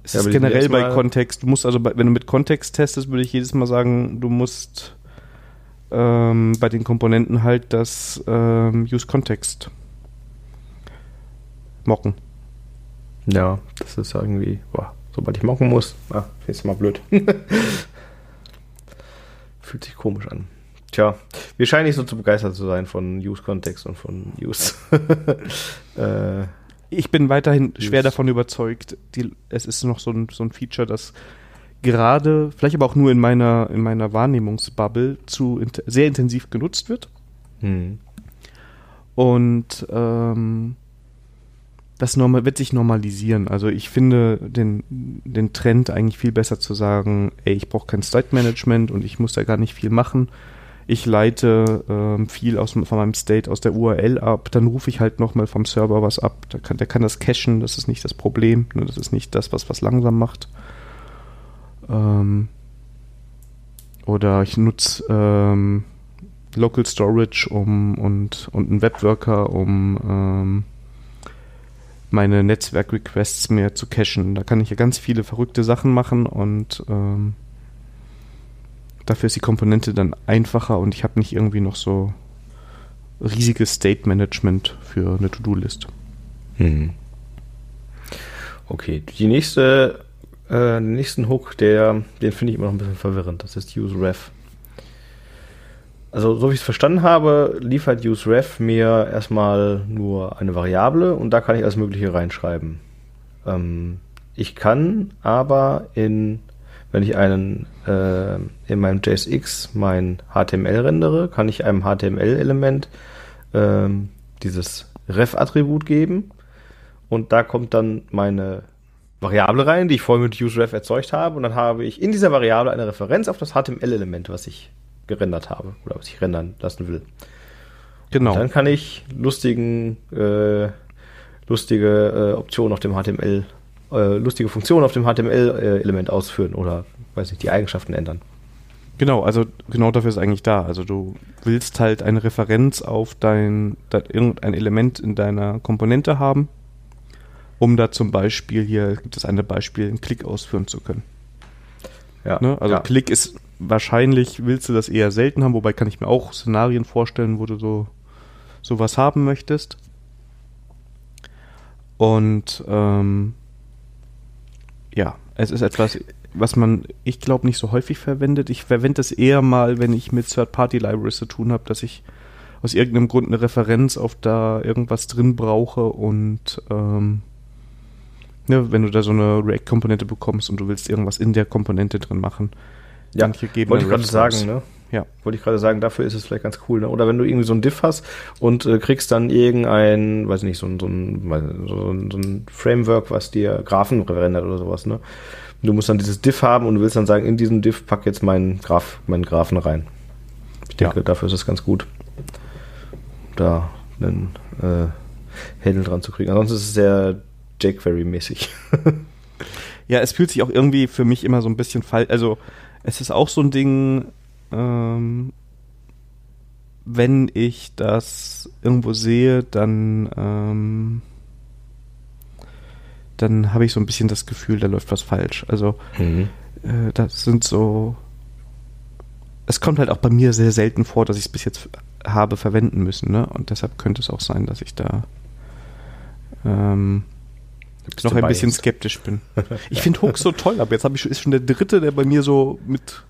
es ja, ist generell bei Kontext, du musst also, bei, wenn du mit Kontext testest, würde ich jedes Mal sagen, du musst ähm, bei den Komponenten halt das ähm, Use Context mocken. Ja, das ist irgendwie, boah, sobald ich mocken muss, ah, ist mal blöd. [LAUGHS] Fühlt sich komisch an. Tja, wir scheinen nicht so zu begeistert zu sein von Use Context und von Use. [LAUGHS] äh, ich bin weiterhin schwer davon überzeugt, die, es ist noch so ein, so ein Feature, das gerade, vielleicht aber auch nur in meiner, in meiner Wahrnehmungsbubble, zu int sehr intensiv genutzt wird. Hm. Und ähm, das normal, wird sich normalisieren. Also ich finde den, den Trend eigentlich viel besser zu sagen, ey, ich brauche kein State Management und ich muss da gar nicht viel machen. Ich leite ähm, viel aus, von meinem State aus der URL ab, dann rufe ich halt nochmal vom Server was ab. Der kann, der kann das cachen, das ist nicht das Problem. Ne? Das ist nicht das, was was langsam macht. Ähm, oder ich nutze ähm, Local Storage um, und, und einen Webworker, um ähm, meine Netzwerk-Requests mehr zu cachen. Da kann ich ja ganz viele verrückte Sachen machen und ähm, dafür ist die Komponente dann einfacher und ich habe nicht irgendwie noch so riesiges State-Management für eine To-Do-List. Hm. Okay, die nächste äh, den nächsten Hook, der, den finde ich immer noch ein bisschen verwirrend. Das ist useRef. Also, so wie ich es verstanden habe, liefert useRef mir erstmal nur eine Variable und da kann ich alles Mögliche reinschreiben. Ähm, ich kann aber in, wenn ich einen äh, in meinem JSX mein HTML rendere, kann ich einem HTML-Element äh, dieses Ref-Attribut geben und da kommt dann meine Variable rein, die ich vorher mit useRef erzeugt habe. Und dann habe ich in dieser Variable eine Referenz auf das HTML-Element, was ich gerendert habe oder was ich rendern lassen will. Genau. Und dann kann ich lustigen, äh, lustige äh, Optionen auf dem HTML, äh, lustige Funktionen auf dem HTML-Element ausführen oder, weiß nicht, die Eigenschaften ändern. Genau, also genau dafür ist eigentlich da. Also du willst halt eine Referenz auf dein, dein irgendein Element in deiner Komponente haben um da zum Beispiel, hier gibt es ein Beispiel, einen Klick ausführen zu können. Ja, ne? Also ja. Klick ist wahrscheinlich, willst du das eher selten haben, wobei kann ich mir auch Szenarien vorstellen, wo du so sowas haben möchtest. Und ähm, ja, es ist etwas, was man, ich glaube, nicht so häufig verwendet. Ich verwende es eher mal, wenn ich mit Third-Party-Libraries zu tun habe, dass ich aus irgendeinem Grund eine Referenz auf da irgendwas drin brauche und ähm, ne, wenn du da so eine React-Komponente bekommst und du willst irgendwas in der Komponente drin machen. Ja, wollte ich gerade sagen, ne? Ja. Wollte ich gerade sagen, dafür ist es vielleicht ganz cool. Ne? Oder wenn du irgendwie so ein Diff hast und äh, kriegst dann irgendein, weiß nicht, so ein, so ein, so ein, so ein Framework, was dir Graphen rendert oder sowas, ne? du musst dann dieses Diff haben und du willst dann sagen, in diesem Diff pack jetzt meinen Graph, meinen Graphen rein. Ich denke, ja. dafür ist es ganz gut, da einen äh, Handle dran zu kriegen. Ansonsten ist es sehr jQuery-mäßig. [LAUGHS] ja, es fühlt sich auch irgendwie für mich immer so ein bisschen falsch. Also, es ist auch so ein Ding, ähm, wenn ich das irgendwo sehe, dann, ähm, dann habe ich so ein bisschen das Gefühl, da läuft was falsch. Also, mhm. äh, das sind so. Es kommt halt auch bei mir sehr selten vor, dass ich es bis jetzt habe verwenden müssen, ne? Und deshalb könnte es auch sein, dass ich da ähm, noch ein bisschen skeptisch bin. [LAUGHS] Ich finde Hooks so toll, aber jetzt habe ich ist schon der dritte, der bei mir so mit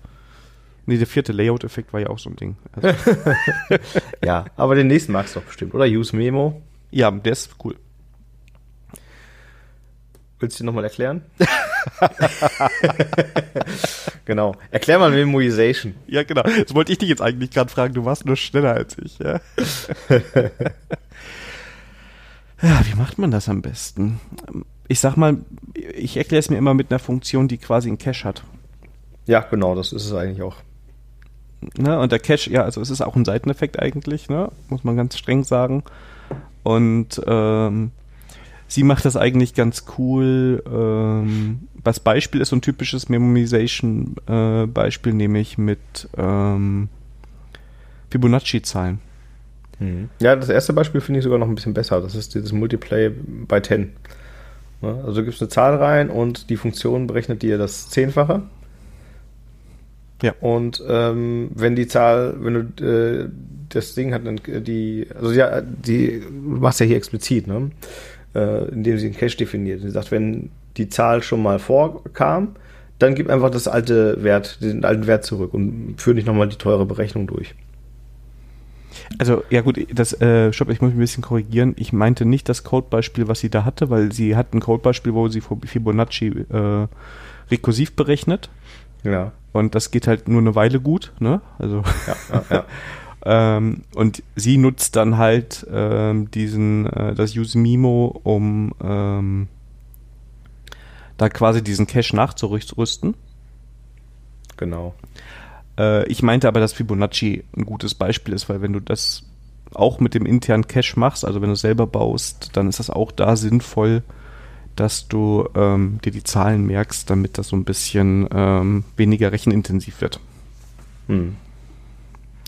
Nee, der vierte Layout-Effekt war ja auch so ein Ding. Also. [LAUGHS] ja, aber den nächsten magst du doch bestimmt, oder? Use Memo. Ja, der ist cool. Willst du den nochmal erklären? [LAUGHS] genau. Erklär mal Memoization. Ja, genau. Das wollte ich dich jetzt eigentlich gerade fragen. Du warst nur schneller als ich. Ja? Ja, wie macht man das am besten? Ich sag mal, ich erkläre es mir immer mit einer Funktion, die quasi einen Cache hat. Ja, genau, das ist es eigentlich auch. Ne? Und der Cache, ja, also es ist auch ein Seiteneffekt eigentlich, ne? muss man ganz streng sagen. Und ähm, sie macht das eigentlich ganz cool. Ähm, was Beispiel ist so ein typisches Memorization-Beispiel, äh, nämlich mit ähm, Fibonacci-Zahlen. Mhm. Ja, das erste Beispiel finde ich sogar noch ein bisschen besser. Das ist dieses Multiplay by 10. Ne? Also gibst eine Zahl rein und die Funktion berechnet dir das Zehnfache. Ja. Und ähm, wenn die Zahl, wenn du äh, das Ding hat, dann die, also ja, die du machst ja hier explizit, ne? Äh, indem sie einen Cache definiert. Sie sagt, wenn die Zahl schon mal vorkam, dann gib einfach das alte Wert, den alten Wert zurück und führe nicht nochmal die teure Berechnung durch. Also, ja gut, das, äh, stopp, ich muss mich ein bisschen korrigieren. Ich meinte nicht das Codebeispiel, was sie da hatte, weil sie hat ein Codebeispiel, wo sie Fibonacci äh, rekursiv berechnet. Ja. Und das geht halt nur eine Weile gut, ne? Also. Ja, ja, ja. [LAUGHS] ähm, und sie nutzt dann halt ähm, diesen, äh, das Use Mimo, um ähm, da quasi diesen Cache nachzurüsten. Genau. Äh, ich meinte aber, dass Fibonacci ein gutes Beispiel ist, weil wenn du das auch mit dem internen Cache machst, also wenn du selber baust, dann ist das auch da sinnvoll, dass du ähm, dir die Zahlen merkst, damit das so ein bisschen ähm, weniger rechenintensiv wird. Hm.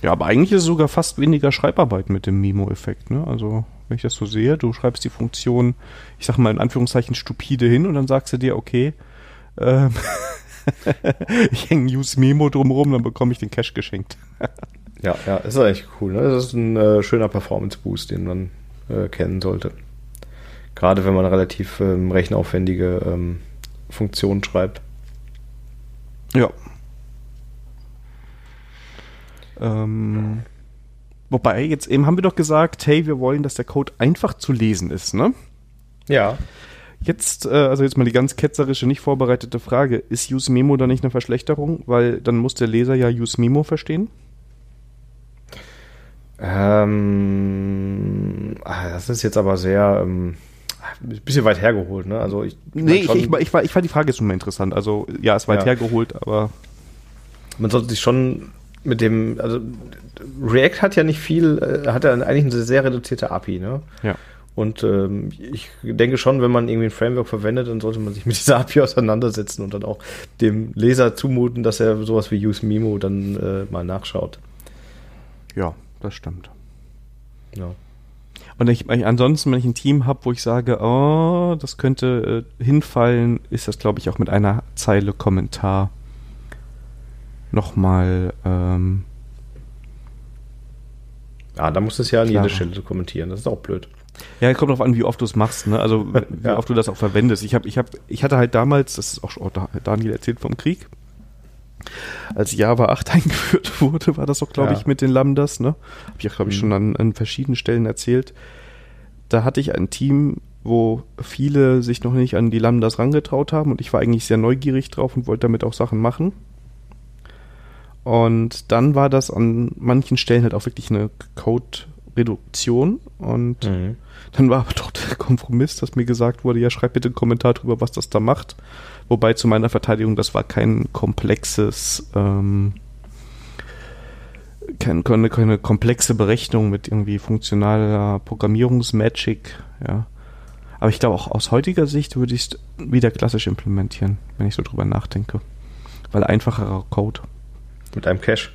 Ja, aber eigentlich ist es sogar fast weniger Schreibarbeit mit dem Mimo-Effekt. Ne? Also, wenn ich das so sehe, du schreibst die Funktion, ich sag mal in Anführungszeichen stupide hin und dann sagst du dir, okay, ähm, [LAUGHS] [LAUGHS] ich hänge Use Memo drumherum, dann bekomme ich den Cache geschenkt. [LAUGHS] ja, ja, ist eigentlich cool. Ne? Das ist ein äh, schöner Performance-Boost, den man äh, kennen sollte. Gerade wenn man relativ ähm, rechenaufwendige ähm, Funktionen schreibt. Ja. Ähm, wobei, jetzt eben haben wir doch gesagt, hey, wir wollen, dass der Code einfach zu lesen ist, ne? Ja. Jetzt, äh, also jetzt mal die ganz ketzerische, nicht vorbereitete Frage. Ist Use Memo da nicht eine Verschlechterung? Weil dann muss der Leser ja Use Memo verstehen? Ähm, ah, das ist jetzt aber sehr, ähm, ein bisschen weit hergeholt, ne? Also ich, ich nee, ich, ich, ich, war, ich fand die Frage jetzt schon mal interessant. Also ja, es ist weit ja. hergeholt, aber man sollte sich schon mit dem, also React hat ja nicht viel, äh, hat ja eigentlich eine sehr reduzierte API, ne? Ja. Und ähm, ich denke schon, wenn man irgendwie ein Framework verwendet, dann sollte man sich mit dieser [LAUGHS] API auseinandersetzen und dann auch dem Leser zumuten, dass er sowas wie Use Mimo dann äh, mal nachschaut. Ja, das stimmt. Ja. Und ich, ich, ansonsten, wenn ich ein Team habe, wo ich sage, oh, das könnte äh, hinfallen, ist das, glaube ich, auch mit einer Zeile Kommentar nochmal. Ähm, ja, da muss es ja an jeder Stelle kommentieren. Das ist auch blöd. Ja, kommt darauf an, wie oft du es machst, ne? Also [LAUGHS] wie ja. oft du das auch verwendest. Ich habe, ich habe, ich hatte halt damals, das ist auch schon Daniel erzählt vom Krieg, als Java 8 [LAUGHS] eingeführt wurde, war das auch, glaube ja. ich, mit den Lambdas, ne? Habe ich auch, glaube ich, mhm. schon an, an verschiedenen Stellen erzählt. Da hatte ich ein Team, wo viele sich noch nicht an die Lambdas rangetraut haben und ich war eigentlich sehr neugierig drauf und wollte damit auch Sachen machen. Und dann war das an manchen Stellen halt auch wirklich eine Code-Reduktion und mhm. dann war aber doch der Kompromiss, dass mir gesagt wurde, ja, schreib bitte einen Kommentar drüber, was das da macht. Wobei zu meiner Verteidigung, das war kein komplexes, ähm, keine, keine, keine komplexe Berechnung mit irgendwie funktionaler Programmierungsmagic, ja. Aber ich glaube, auch aus heutiger Sicht würde ich es wieder klassisch implementieren, wenn ich so drüber nachdenke. Weil einfacherer Code. Mit einem Cache?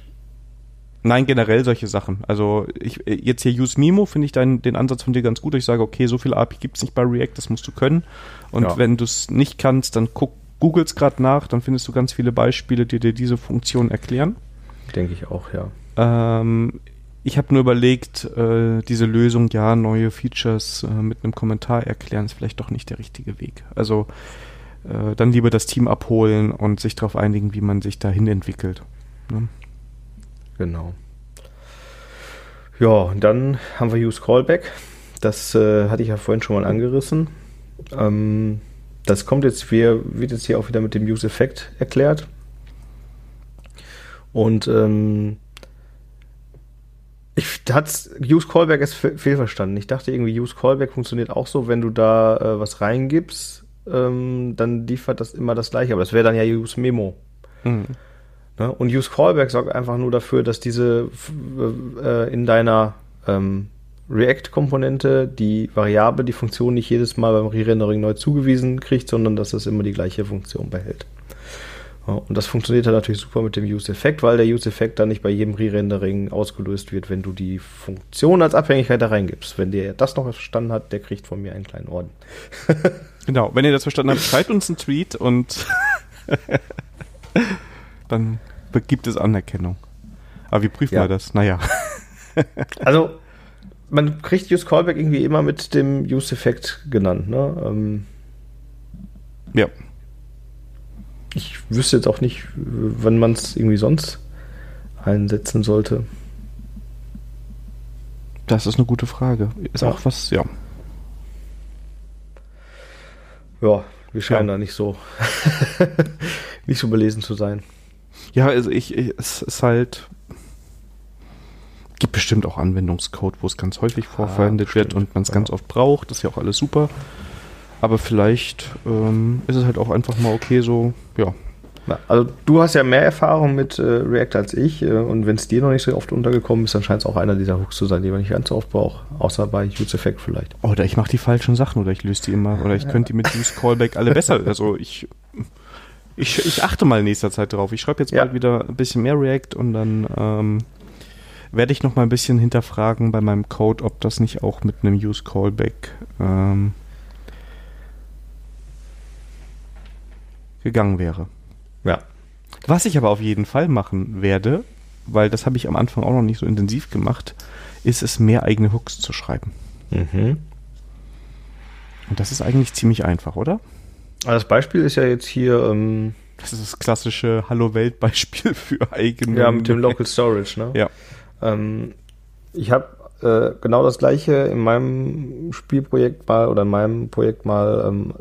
Nein, generell solche Sachen. Also ich jetzt hier Use Mimo finde ich deinen, den Ansatz von dir ganz gut. Ich sage, okay, so viel API gibt es nicht bei React, das musst du können. Und ja. wenn du es nicht kannst, dann guck, googles gerade nach, dann findest du ganz viele Beispiele, die dir diese Funktion erklären. Denke ich auch, ja. Ähm, ich habe nur überlegt, äh, diese Lösung, ja, neue Features äh, mit einem Kommentar erklären, ist vielleicht doch nicht der richtige Weg. Also äh, dann lieber das Team abholen und sich darauf einigen, wie man sich dahin entwickelt. Ne? Genau. Ja, dann haben wir Use Callback. Das äh, hatte ich ja vorhin schon mal angerissen. Ähm, das kommt jetzt, wir, wird jetzt hier auch wieder mit dem Use Effect erklärt. Und ähm, ich hat's Use Callback ist fehlverstanden. Ich dachte irgendwie Use Callback funktioniert auch so, wenn du da äh, was reingibst, ähm, dann liefert das immer das gleiche. Aber das wäre dann ja Use Memo. Mhm. Ne? Und Use Callback sorgt einfach nur dafür, dass diese äh, in deiner ähm, React-Komponente die Variable, die Funktion nicht jedes Mal beim Re-Rendering neu zugewiesen kriegt, sondern dass das immer die gleiche Funktion behält. Ja, und das funktioniert dann natürlich super mit dem Use-Effekt, weil der Use-Effekt dann nicht bei jedem Re-Rendering ausgelöst wird, wenn du die Funktion als Abhängigkeit da reingibst. Wenn der das noch verstanden hat, der kriegt von mir einen kleinen Orden. genau, wenn ihr das verstanden habt, schreibt uns einen Tweet und [LAUGHS] dann gibt es Anerkennung. Aber wie prüfen ja. wir das? Naja. [LAUGHS] also, man kriegt Use Callback irgendwie immer mit dem Use-Effekt genannt. Ne? Ähm, ja. Ich wüsste jetzt auch nicht, wann man es irgendwie sonst einsetzen sollte. Das ist eine gute Frage. Ist ja. auch was, ja. Ja, wir scheinen ja. da nicht so [LAUGHS] nicht so belesen zu sein. Ja, also ich, ich es ist halt gibt bestimmt auch Anwendungscode, wo es ganz häufig vorverwendet ah, wird und man es ja. ganz oft braucht. Das ist ja auch alles super. Aber vielleicht ähm, ist es halt auch einfach mal okay, so, ja. Also du hast ja mehr Erfahrung mit äh, React als ich äh, und wenn es dir noch nicht so oft untergekommen ist, dann scheint es auch einer dieser Hooks zu sein, die man nicht ganz so oft braucht, außer bei Use Effect vielleicht. Oder ich mache die falschen Sachen oder ich löse die immer oder ich könnte die mit Use Callback alle besser. Also ich ich, ich achte mal in nächster Zeit drauf. Ich schreibe jetzt ja. bald wieder ein bisschen mehr React und dann ähm, werde ich noch mal ein bisschen hinterfragen bei meinem Code, ob das nicht auch mit einem Use Callback ähm, gegangen wäre. Ja. Was ich aber auf jeden Fall machen werde, weil das habe ich am Anfang auch noch nicht so intensiv gemacht, ist es mehr eigene Hooks zu schreiben. Mhm. Und das ist eigentlich ziemlich einfach, oder? Das Beispiel ist ja jetzt hier. Ähm, das ist das klassische Hallo-Welt-Beispiel [LAUGHS] für eigene. Ja, mit dem Local Storage, ne? Ja. Ähm, ich habe äh, genau das gleiche in meinem Spielprojekt mal oder in meinem Projekt mal ähm,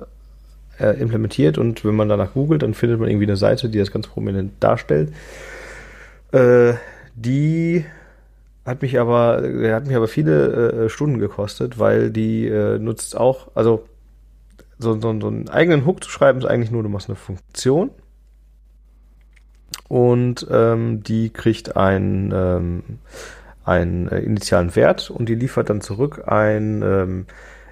äh, implementiert und wenn man danach googelt, dann findet man irgendwie eine Seite, die das ganz prominent darstellt. Äh, die hat mich aber, hat mich aber viele äh, Stunden gekostet, weil die äh, nutzt auch, also so, so, so einen eigenen Hook zu schreiben, ist eigentlich nur, du machst eine Funktion und ähm, die kriegt einen, ähm, einen äh, initialen Wert und die liefert dann zurück ein ähm,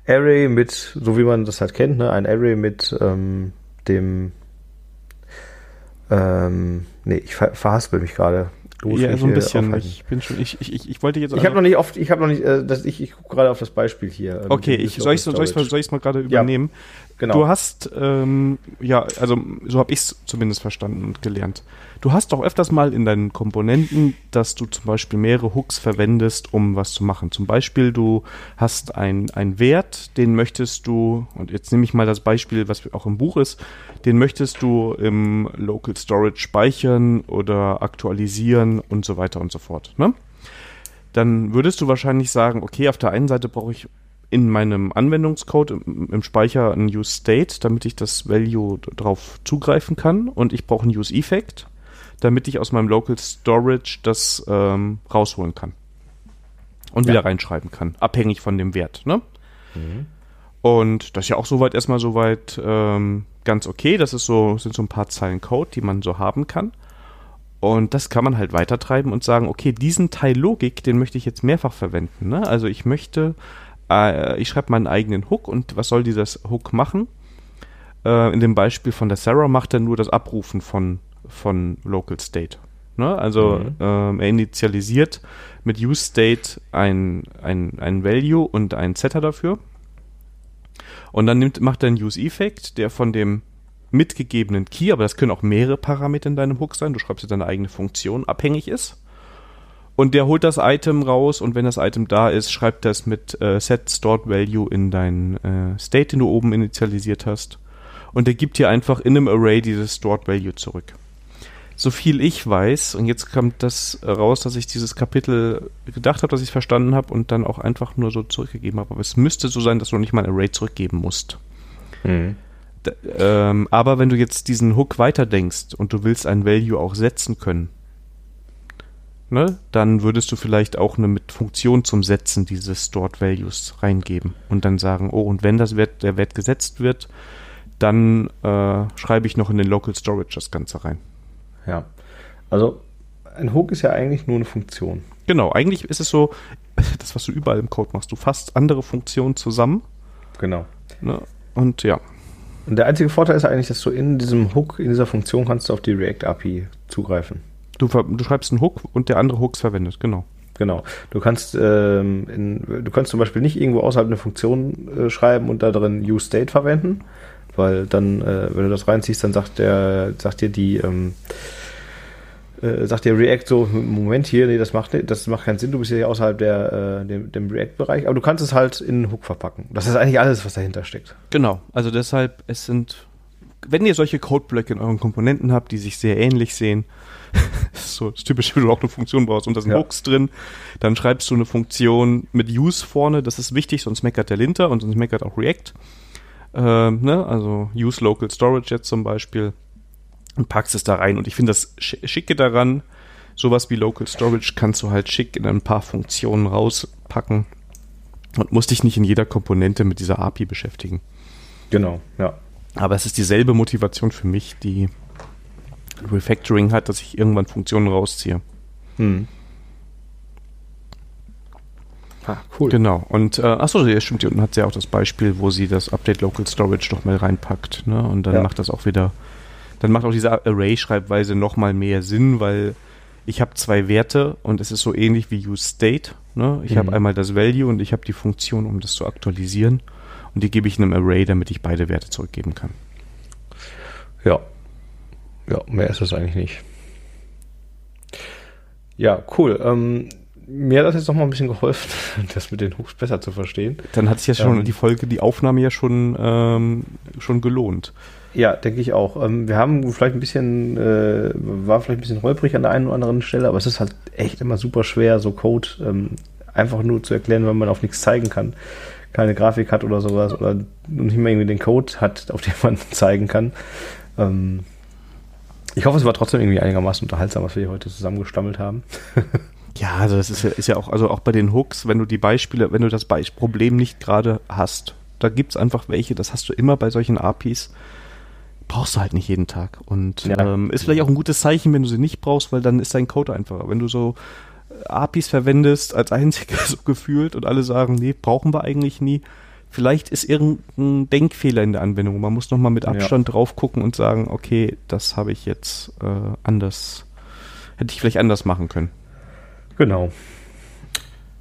Array mit, so wie man das halt kennt, ne, ein Array mit ähm, dem ähm, nee, ich ver verhaspel mich gerade. Ja, so ein bisschen. Ich bin schon, ich, ich, ich wollte jetzt. Ich habe noch nicht oft, ich habe noch nicht, äh, das, ich, ich gucke gerade auf das Beispiel hier. Ähm, okay, ich, soll ich es soll mal, soll mal gerade übernehmen? Genau. du hast, ähm, ja, also so habe ich es zumindest verstanden und gelernt. Du hast doch öfters mal in deinen Komponenten, dass du zum Beispiel mehrere Hooks verwendest, um was zu machen. Zum Beispiel, du hast einen Wert, den möchtest du, und jetzt nehme ich mal das Beispiel, was auch im Buch ist, den möchtest du im Local Storage speichern oder aktualisieren und so weiter und so fort. Ne? Dann würdest du wahrscheinlich sagen, okay, auf der einen Seite brauche ich in meinem Anwendungscode im, im Speicher ein Use State, damit ich das Value drauf zugreifen kann und ich brauche ein Use Effect damit ich aus meinem Local Storage das ähm, rausholen kann. Und ja. wieder reinschreiben kann, abhängig von dem Wert. Ne? Mhm. Und das ist ja auch soweit erstmal soweit ähm, ganz okay. Das ist so, sind so ein paar Zeilen Code, die man so haben kann. Und das kann man halt weitertreiben und sagen, okay, diesen Teil Logik, den möchte ich jetzt mehrfach verwenden. Ne? Also ich möchte, äh, ich schreibe meinen eigenen Hook und was soll dieses Hook machen? Äh, in dem Beispiel von der Sarah macht er nur das Abrufen von von Local State. Ne? Also mhm. ähm, er initialisiert mit Use State ein, ein, ein Value und ein Setter dafür. Und dann nimmt, macht er einen Use Effect, der von dem mitgegebenen Key, aber das können auch mehrere Parameter in deinem Hook sein, du schreibst jetzt deine eigene Funktion, abhängig ist. Und der holt das Item raus und wenn das Item da ist, schreibt er es mit äh, Set Stored Value in deinen äh, State, den du oben initialisiert hast. Und der gibt dir einfach in einem Array dieses Stored Value zurück so viel ich weiß, und jetzt kommt das raus, dass ich dieses Kapitel gedacht habe, dass ich es verstanden habe und dann auch einfach nur so zurückgegeben habe. Aber es müsste so sein, dass du nicht mal ein Array zurückgeben musst. Mhm. Ähm, aber wenn du jetzt diesen Hook weiterdenkst und du willst ein Value auch setzen können, ne, dann würdest du vielleicht auch eine mit Funktion zum Setzen dieses Stored Values reingeben und dann sagen, oh, und wenn das Wert, der Wert gesetzt wird, dann äh, schreibe ich noch in den Local Storage das Ganze rein. Ja. Also ein Hook ist ja eigentlich nur eine Funktion. Genau, eigentlich ist es so, [LAUGHS] das, was du überall im Code machst, du fasst andere Funktionen zusammen. Genau. Ne? Und ja. Und der einzige Vorteil ist eigentlich, dass du in diesem Hook, in dieser Funktion kannst du auf die React API zugreifen. Du, du schreibst einen Hook und der andere Hooks verwendet, genau. Genau. Du kannst, ähm, in, du kannst zum Beispiel nicht irgendwo außerhalb eine Funktion äh, schreiben und da drin UseState verwenden, weil dann, äh, wenn du das reinziehst, dann sagt der, sagt dir die, ähm, äh, sagt der React so, Moment hier, nee, das macht, das macht keinen Sinn, du bist ja außerhalb der, äh, dem, dem React-Bereich, aber du kannst es halt in einen Hook verpacken. Das ist eigentlich alles, was dahinter steckt. Genau, also deshalb, es sind, wenn ihr solche Codeblöcke in euren Komponenten habt, die sich sehr ähnlich sehen, [LAUGHS] so das typische, [LAUGHS] wenn du auch eine Funktion brauchst und da sind ja. Hooks drin, dann schreibst du eine Funktion mit Use vorne, das ist wichtig, sonst meckert der Linter und sonst meckert auch React. Ähm, ne? Also Use Local Storage jetzt zum Beispiel und packst es da rein. Und ich finde das Schicke daran, sowas wie Local Storage kannst du halt schick in ein paar Funktionen rauspacken und musst dich nicht in jeder Komponente mit dieser API beschäftigen. Genau, ja. Aber es ist dieselbe Motivation für mich, die Refactoring hat, dass ich irgendwann Funktionen rausziehe. Hm. Ah, cool. Genau. Und äh, achso, ja, stimmt, hier unten hat sie auch das Beispiel, wo sie das Update Local Storage noch mal reinpackt. Ne? Und dann ja. macht das auch wieder, dann macht auch diese Array-Schreibweise noch mal mehr Sinn, weil ich habe zwei Werte und es ist so ähnlich wie useState. Ne? Ich mhm. habe einmal das Value und ich habe die Funktion, um das zu aktualisieren. Und die gebe ich in einem Array, damit ich beide Werte zurückgeben kann. Ja. Ja, mehr ist das eigentlich nicht. Ja, cool. Ähm, mir hat das jetzt noch mal ein bisschen geholfen, [LAUGHS] das mit den Hooks besser zu verstehen. Dann hat sich ja schon ähm, die Folge, die Aufnahme ja schon, ähm, schon gelohnt. Ja, denke ich auch. Ähm, wir haben vielleicht ein bisschen, äh, war vielleicht ein bisschen holprig an der einen oder anderen Stelle, aber es ist halt echt immer super schwer, so Code ähm, einfach nur zu erklären, wenn man auf nichts zeigen kann. Keine Grafik hat oder sowas oder nicht mehr irgendwie den Code hat, [LAUGHS] auf den man zeigen kann. Ähm, ich hoffe, es war trotzdem irgendwie einigermaßen unterhaltsam, was wir hier heute zusammengestammelt haben. [LAUGHS] Ja, also das ist ja, ist ja auch, also auch bei den Hooks, wenn du die Beispiele, wenn du das Be Problem nicht gerade hast, da gibt es einfach welche, das hast du immer bei solchen APIs, brauchst du halt nicht jeden Tag. Und ja. ähm, ist vielleicht auch ein gutes Zeichen, wenn du sie nicht brauchst, weil dann ist dein Code einfacher. Wenn du so APIs verwendest als einziger [LAUGHS] so gefühlt und alle sagen, nee, brauchen wir eigentlich nie, vielleicht ist irgendein Denkfehler in der Anwendung. Man muss nochmal mit Abstand ja. drauf gucken und sagen, okay, das habe ich jetzt äh, anders, hätte ich vielleicht anders machen können. Genau.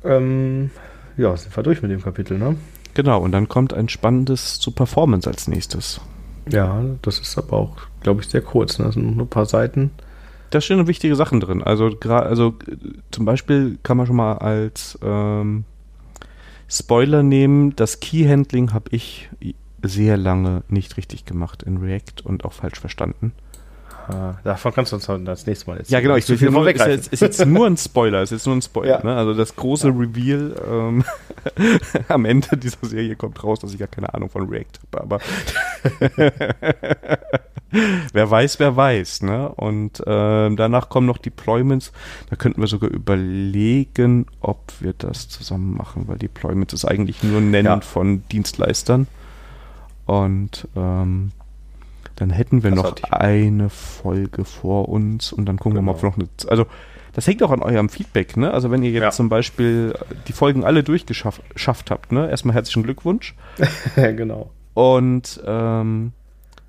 Ähm, ja, sind wir durch mit dem Kapitel, ne? Genau, und dann kommt ein spannendes zu Performance als nächstes. Ja, das ist aber auch, glaube ich, sehr kurz. Ne? Das sind nur ein paar Seiten. Da stehen wichtige Sachen drin. Also, also zum Beispiel kann man schon mal als ähm, Spoiler nehmen, das Key-Handling habe ich sehr lange nicht richtig gemacht in React und auch falsch verstanden. Davon kannst du uns das nächste Mal erzählen. Ja, genau. Ich will viel nur, ist, jetzt, ist jetzt nur ein Spoiler. Ist jetzt nur ein Spoiler. Ja. Ne? Also das große ja. Reveal ähm, [LAUGHS] am Ende dieser Serie kommt raus, dass ich gar keine Ahnung von React habe. Aber [LAUGHS] wer weiß, wer weiß. Ne? Und ähm, danach kommen noch Deployments. Da könnten wir sogar überlegen, ob wir das zusammen machen, weil Deployments ist eigentlich nur ein Nennen ja. von Dienstleistern. Und ähm, dann hätten wir das noch eine Folge vor uns und dann gucken genau. wir mal, ob genau. wir noch eine. Also, das hängt auch an eurem Feedback, ne? Also, wenn ihr jetzt ja. zum Beispiel die Folgen alle durchgeschafft habt, ne? Erstmal herzlichen Glückwunsch. [LAUGHS] genau. Und ähm,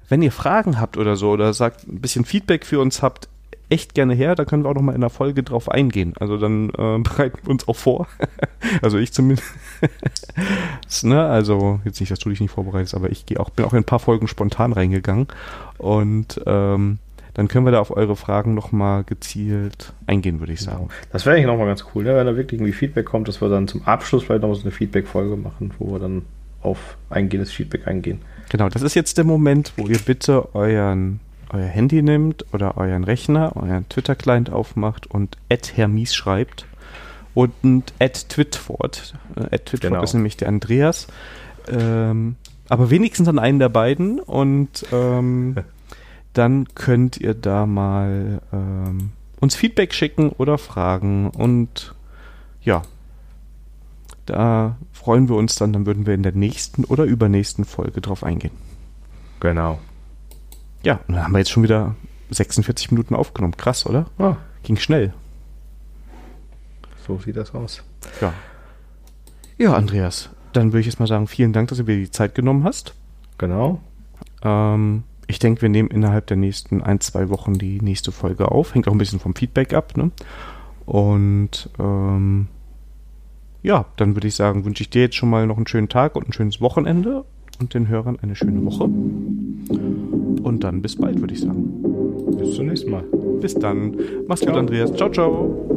wenn ihr Fragen habt oder so oder sagt, ein bisschen Feedback für uns habt, echt gerne her. Da können wir auch noch mal in der Folge drauf eingehen. Also dann äh, [LAUGHS] bereiten wir uns auch vor. [LAUGHS] also ich zumindest. [LAUGHS] ne? Also jetzt nicht, dass du dich nicht vorbereitest, aber ich gehe auch, bin auch in ein paar Folgen spontan reingegangen. Und ähm, dann können wir da auf eure Fragen noch mal gezielt eingehen, würde ich sagen. Genau. Das wäre eigentlich noch mal ganz cool, ne? wenn da wirklich irgendwie Feedback kommt, dass wir dann zum Abschluss vielleicht noch so eine Feedback-Folge machen, wo wir dann auf eingehendes Feedback eingehen. Genau, das ist jetzt der Moment, wo ihr bitte euren euer Handy nimmt oder euren Rechner, euren Twitter-Client aufmacht und Hermies schreibt und at Twitford. Äh, Twitford genau. ist nämlich der Andreas. Ähm, aber wenigstens an einen der beiden und ähm, [LAUGHS] dann könnt ihr da mal ähm, uns Feedback schicken oder fragen und ja, da freuen wir uns dann, dann würden wir in der nächsten oder übernächsten Folge drauf eingehen. Genau. Ja, und dann haben wir jetzt schon wieder 46 Minuten aufgenommen. Krass, oder? Ja. Ging schnell. So sieht das aus. Ja. Ja, Andreas, dann würde ich jetzt mal sagen, vielen Dank, dass du dir die Zeit genommen hast. Genau. Ähm, ich denke, wir nehmen innerhalb der nächsten ein, zwei Wochen die nächste Folge auf. Hängt auch ein bisschen vom Feedback ab. Ne? Und ähm, ja, dann würde ich sagen, wünsche ich dir jetzt schon mal noch einen schönen Tag und ein schönes Wochenende und den Hörern eine schöne Woche. Und dann bis bald, würde ich sagen. Bis zum nächsten Mal. Bis dann. Mach's ciao. gut, Andreas. Ciao, ciao.